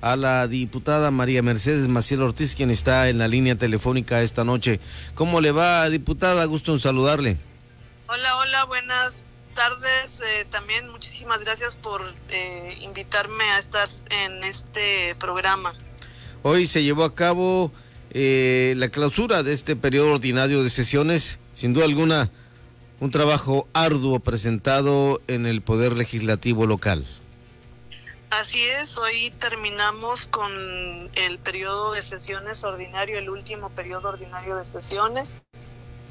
a la diputada María Mercedes Maciel Ortiz, quien está en la línea telefónica esta noche. ¿Cómo le va, diputada? Gusto en saludarle. Hola, hola, buenas tardes. Eh, también muchísimas gracias por eh, invitarme a estar en este programa. Hoy se llevó a cabo eh, la clausura de este periodo ordinario de sesiones. Sin duda alguna, un trabajo arduo presentado en el Poder Legislativo local. Así es, hoy terminamos con el periodo de sesiones ordinario, el último periodo ordinario de sesiones,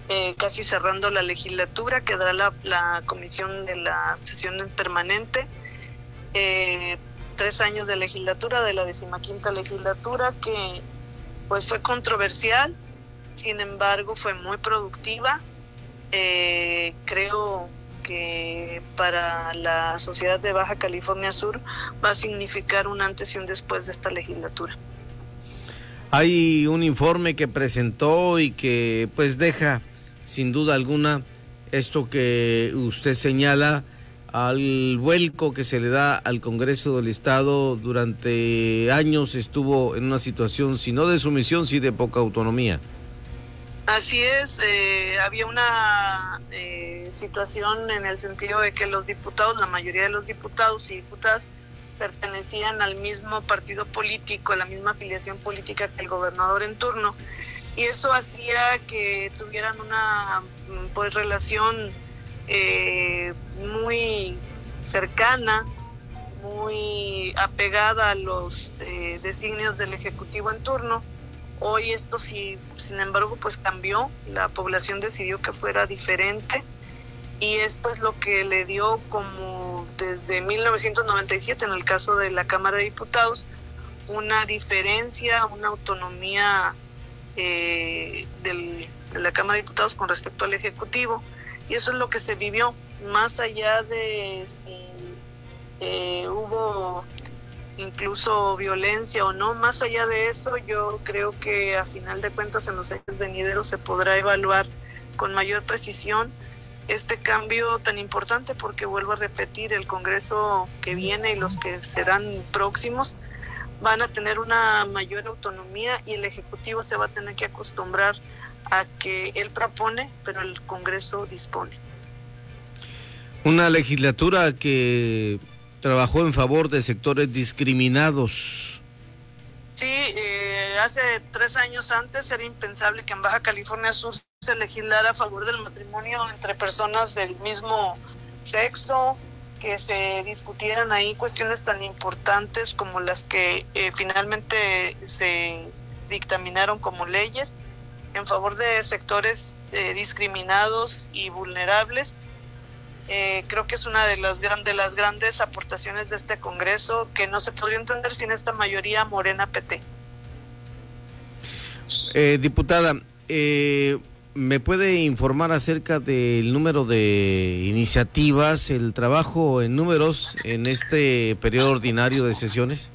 eh, casi cerrando la legislatura, quedará la, la comisión de la sesión permanente, eh, tres años de legislatura, de la decimaquinta legislatura, que pues fue controversial, sin embargo fue muy productiva, eh, creo que para la sociedad de Baja California Sur va a significar un antes y un después de esta legislatura. Hay un informe que presentó y que pues deja sin duda alguna esto que usted señala al vuelco que se le da al Congreso del Estado durante años estuvo en una situación si no de sumisión, sí de poca autonomía. Así es, eh, había una eh, situación en el sentido de que los diputados, la mayoría de los diputados y diputadas pertenecían al mismo partido político, a la misma afiliación política que el gobernador en turno, y eso hacía que tuvieran una pues relación eh, muy cercana, muy apegada a los designios del ejecutivo en turno Hoy esto sí, sin embargo, pues cambió, la población decidió que fuera diferente y esto es lo que le dio como desde 1997 en el caso de la Cámara de Diputados una diferencia, una autonomía eh, de la Cámara de Diputados con respecto al Ejecutivo y eso es lo que se vivió. Más allá de eh, hubo incluso violencia o no. Más allá de eso, yo creo que a final de cuentas en los años venideros se podrá evaluar con mayor precisión este cambio tan importante porque vuelvo a repetir, el Congreso que viene y los que serán próximos van a tener una mayor autonomía y el Ejecutivo se va a tener que acostumbrar a que él propone, pero el Congreso dispone. Una legislatura que trabajó en favor de sectores discriminados. Sí, eh, hace tres años antes era impensable que en Baja California Sur se legislara a favor del matrimonio entre personas del mismo sexo, que se discutieran ahí cuestiones tan importantes como las que eh, finalmente se dictaminaron como leyes en favor de sectores eh, discriminados y vulnerables eh, creo que es una de las, de las grandes aportaciones de este Congreso que no se podría entender sin esta mayoría morena PT. Eh, diputada, eh, ¿me puede informar acerca del número de iniciativas, el trabajo en números en este periodo ordinario de sesiones?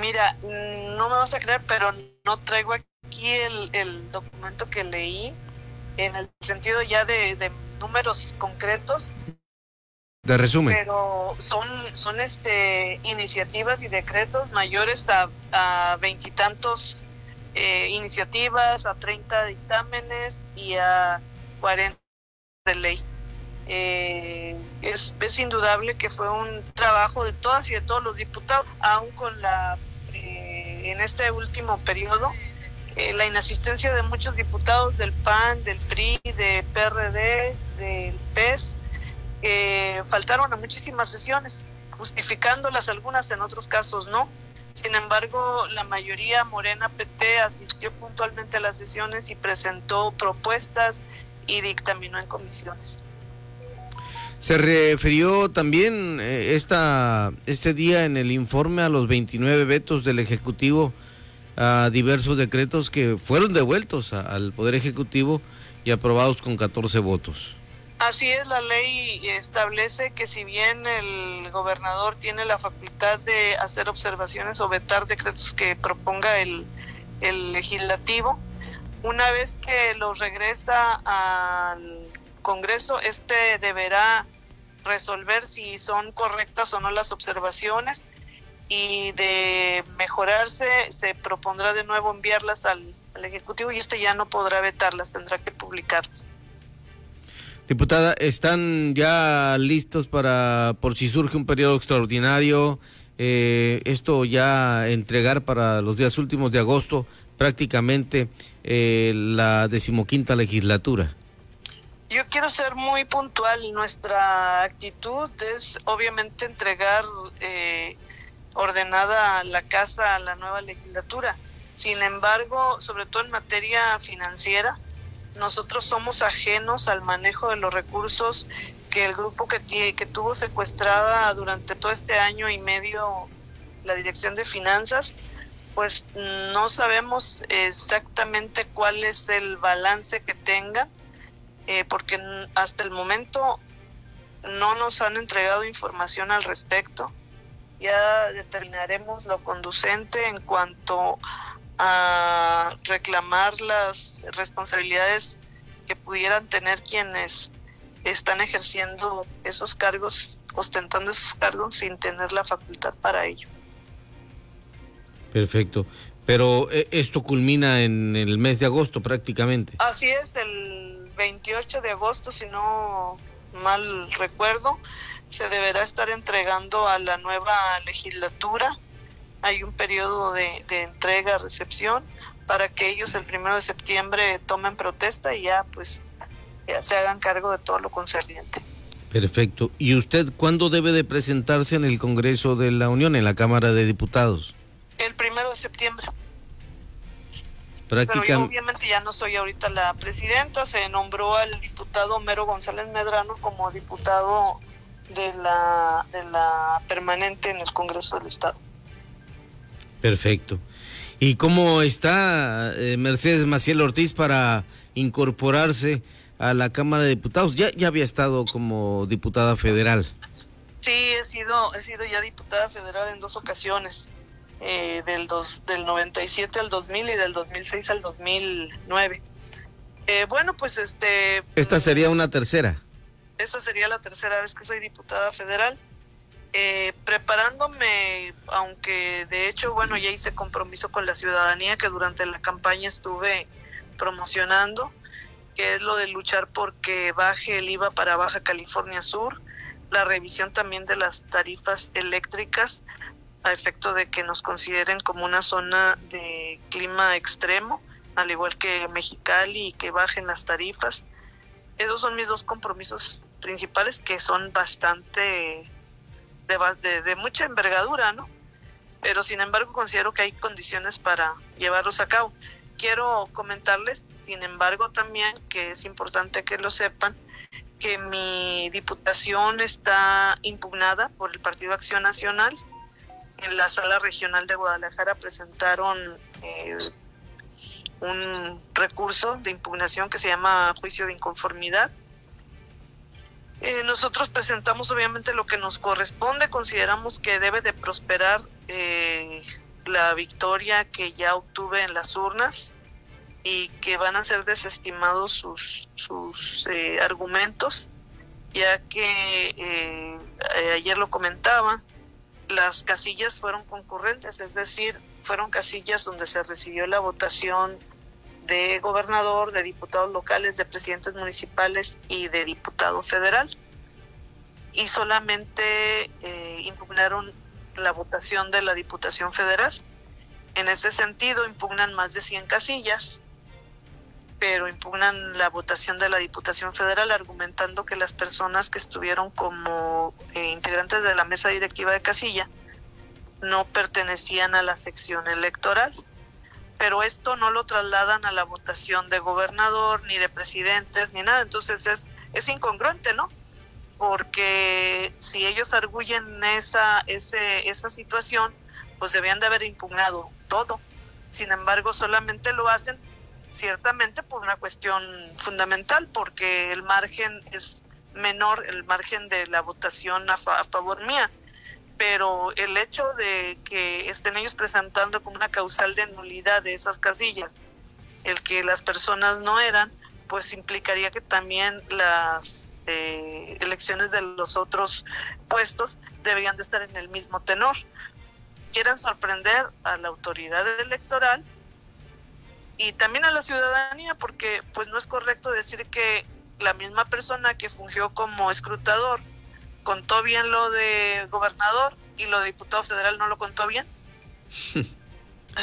Mira, no me vas a creer, pero no traigo aquí el, el documento que leí en el sentido ya de números concretos. De resumen. Pero son, son este, iniciativas y decretos mayores a veintitantos eh, iniciativas, a 30 dictámenes y a 40 de ley. Eh, es, es, indudable que fue un trabajo de todas y de todos los diputados, aún con la, eh, en este último periodo, eh, la inasistencia de muchos diputados del PAN, del PRI, de PRD, del PES, faltaron a muchísimas sesiones, justificándolas algunas, en otros casos no. Sin embargo, la mayoría morena PT asistió puntualmente a las sesiones y presentó propuestas y dictaminó en comisiones. Se refirió también eh, esta, este día en el informe a los 29 vetos del Ejecutivo a diversos decretos que fueron devueltos al Poder Ejecutivo y aprobados con 14 votos. Así es, la ley establece que si bien el gobernador tiene la facultad de hacer observaciones o vetar decretos que proponga el, el legislativo, una vez que los regresa al Congreso, este deberá resolver si son correctas o no las observaciones y de mejorarse se propondrá de nuevo enviarlas al, al Ejecutivo y este ya no podrá vetarlas, tendrá que publicarlas. Diputada, ¿están ya listos para, por si surge un periodo extraordinario, eh, esto ya entregar para los días últimos de agosto prácticamente eh, la decimoquinta legislatura? Yo quiero ser muy puntual. Nuestra actitud es obviamente entregar eh, ordenada la casa a la nueva legislatura. Sin embargo, sobre todo en materia financiera, nosotros somos ajenos al manejo de los recursos que el grupo que, que tuvo secuestrada durante todo este año y medio la Dirección de Finanzas, pues no sabemos exactamente cuál es el balance que tengan, eh, porque hasta el momento no nos han entregado información al respecto. Ya determinaremos lo conducente en cuanto a reclamar las responsabilidades que pudieran tener quienes están ejerciendo esos cargos, ostentando esos cargos sin tener la facultad para ello. Perfecto. Pero eh, esto culmina en el mes de agosto prácticamente. Así es, el 28 de agosto, si no mal recuerdo, se deberá estar entregando a la nueva legislatura hay un periodo de, entrega, recepción, para que ellos el primero de septiembre tomen protesta y ya pues ya se hagan cargo de todo lo concerniente. Perfecto. ¿Y usted cuándo debe de presentarse en el Congreso de la Unión, en la Cámara de Diputados? El primero de septiembre. Prácticamente. Pero yo obviamente ya no soy ahorita la presidenta, se nombró al diputado Mero González Medrano como diputado de la, de la permanente en el Congreso del Estado. Perfecto. ¿Y cómo está eh, Mercedes Maciel Ortiz para incorporarse a la Cámara de Diputados? Ya, ya había estado como diputada federal. Sí, he sido, he sido ya diputada federal en dos ocasiones, eh, del, dos, del 97 al 2000 y del 2006 al 2009. Eh, bueno, pues este... Esta sería una tercera. Esta sería la tercera vez que soy diputada federal. Eh, preparándome, aunque de hecho, bueno, ya hice compromiso con la ciudadanía que durante la campaña estuve promocionando, que es lo de luchar porque baje el IVA para Baja California Sur, la revisión también de las tarifas eléctricas a efecto de que nos consideren como una zona de clima extremo, al igual que Mexicali, y que bajen las tarifas. Esos son mis dos compromisos principales que son bastante de, mucha envergadura, ¿no? Pero sin embargo considero que hay condiciones para llevarlos a cabo. Quiero comentarles, sin embargo, también que es importante que lo sepan, que mi diputación está impugnada por el Partido Acción Nacional. En la sala regional de Guadalajara presentaron eh, un recurso de impugnación que se llama juicio de inconformidad eh, nosotros presentamos obviamente lo que nos corresponde, consideramos que debe de prosperar eh, la victoria que ya obtuve en las urnas y que van a ser desestimados sus, sus eh, argumentos, ya que ayer lo comentaba, las casillas fueron concurrentes, es decir, fueron casillas donde se recibió la votación de gobernador, de diputados locales, de presidentes municipales y de diputado federal. Y solamente eh, impugnaron la votación de la Diputación Federal. En ese sentido, impugnan más de 100 casillas, pero impugnan la votación de la Diputación Federal argumentando que las personas que estuvieron como eh, integrantes de la mesa directiva de casilla no pertenecían a la sección electoral pero esto no lo trasladan a la votación de gobernador, ni de presidentes, ni nada. Entonces es, es incongruente, ¿no? Porque si ellos arguyen esa, ese, esa situación, pues debían de haber impugnado todo. Sin embargo, solamente lo hacen ciertamente por una cuestión fundamental, porque el margen es menor, el margen de la votación a favor mía pero el hecho de que estén ellos presentando como una causal de nulidad de esas casillas, el que las personas no eran, pues implicaría que también las eh, elecciones de los otros puestos deberían de estar en el mismo tenor. quieren sorprender a la autoridad electoral y también a la ciudadanía, porque pues no es correcto decir que la misma persona que fungió como escrutador contó bien lo de gobernador y lo de diputado federal no lo contó bien.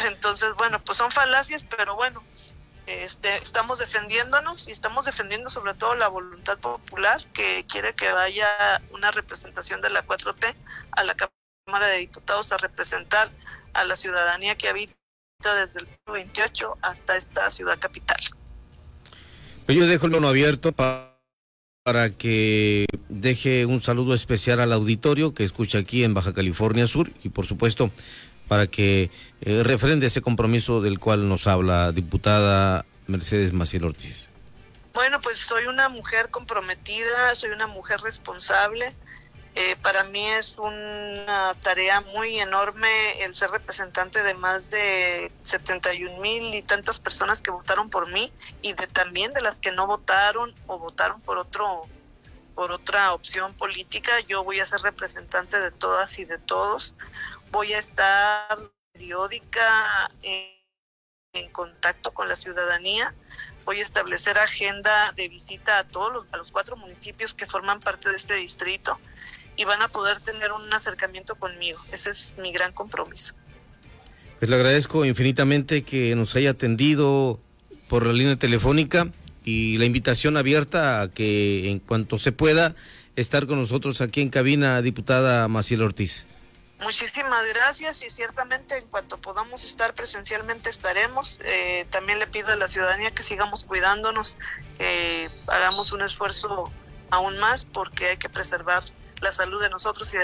Entonces, bueno, pues son falacias, pero bueno, este, estamos defendiéndonos y estamos defendiendo sobre todo la voluntad popular que quiere que vaya una representación de la 4T a la Cámara de Diputados a representar a la ciudadanía que habita desde el 28 hasta esta ciudad capital. Yo dejo el bono abierto para para que deje un saludo especial al auditorio que escucha aquí en Baja California Sur y por supuesto para que eh, refrende ese compromiso del cual nos habla diputada Mercedes Maciel Ortiz. Bueno, pues soy una mujer comprometida, soy una mujer responsable. Eh, para mí es una tarea muy enorme el ser representante de más de 71 mil y tantas personas que votaron por mí y de también de las que no votaron o votaron por otro por otra opción política. Yo voy a ser representante de todas y de todos. Voy a estar periódica en, contacto con la ciudadanía. Voy a establecer agenda de visita a todos los, a los cuatro municipios que forman parte de este distrito y van a poder tener un acercamiento conmigo. Ese es mi gran compromiso. Pues le agradezco infinitamente que nos haya atendido por la línea telefónica y la invitación abierta a que en cuanto se pueda estar con nosotros aquí en cabina, diputada Maciel Ortiz. Muchísimas gracias y ciertamente en cuanto podamos estar presencialmente estaremos. Eh, también le pido a la ciudadanía que sigamos cuidándonos, que hagamos un esfuerzo aún más porque hay que preservar la salud de nosotros y de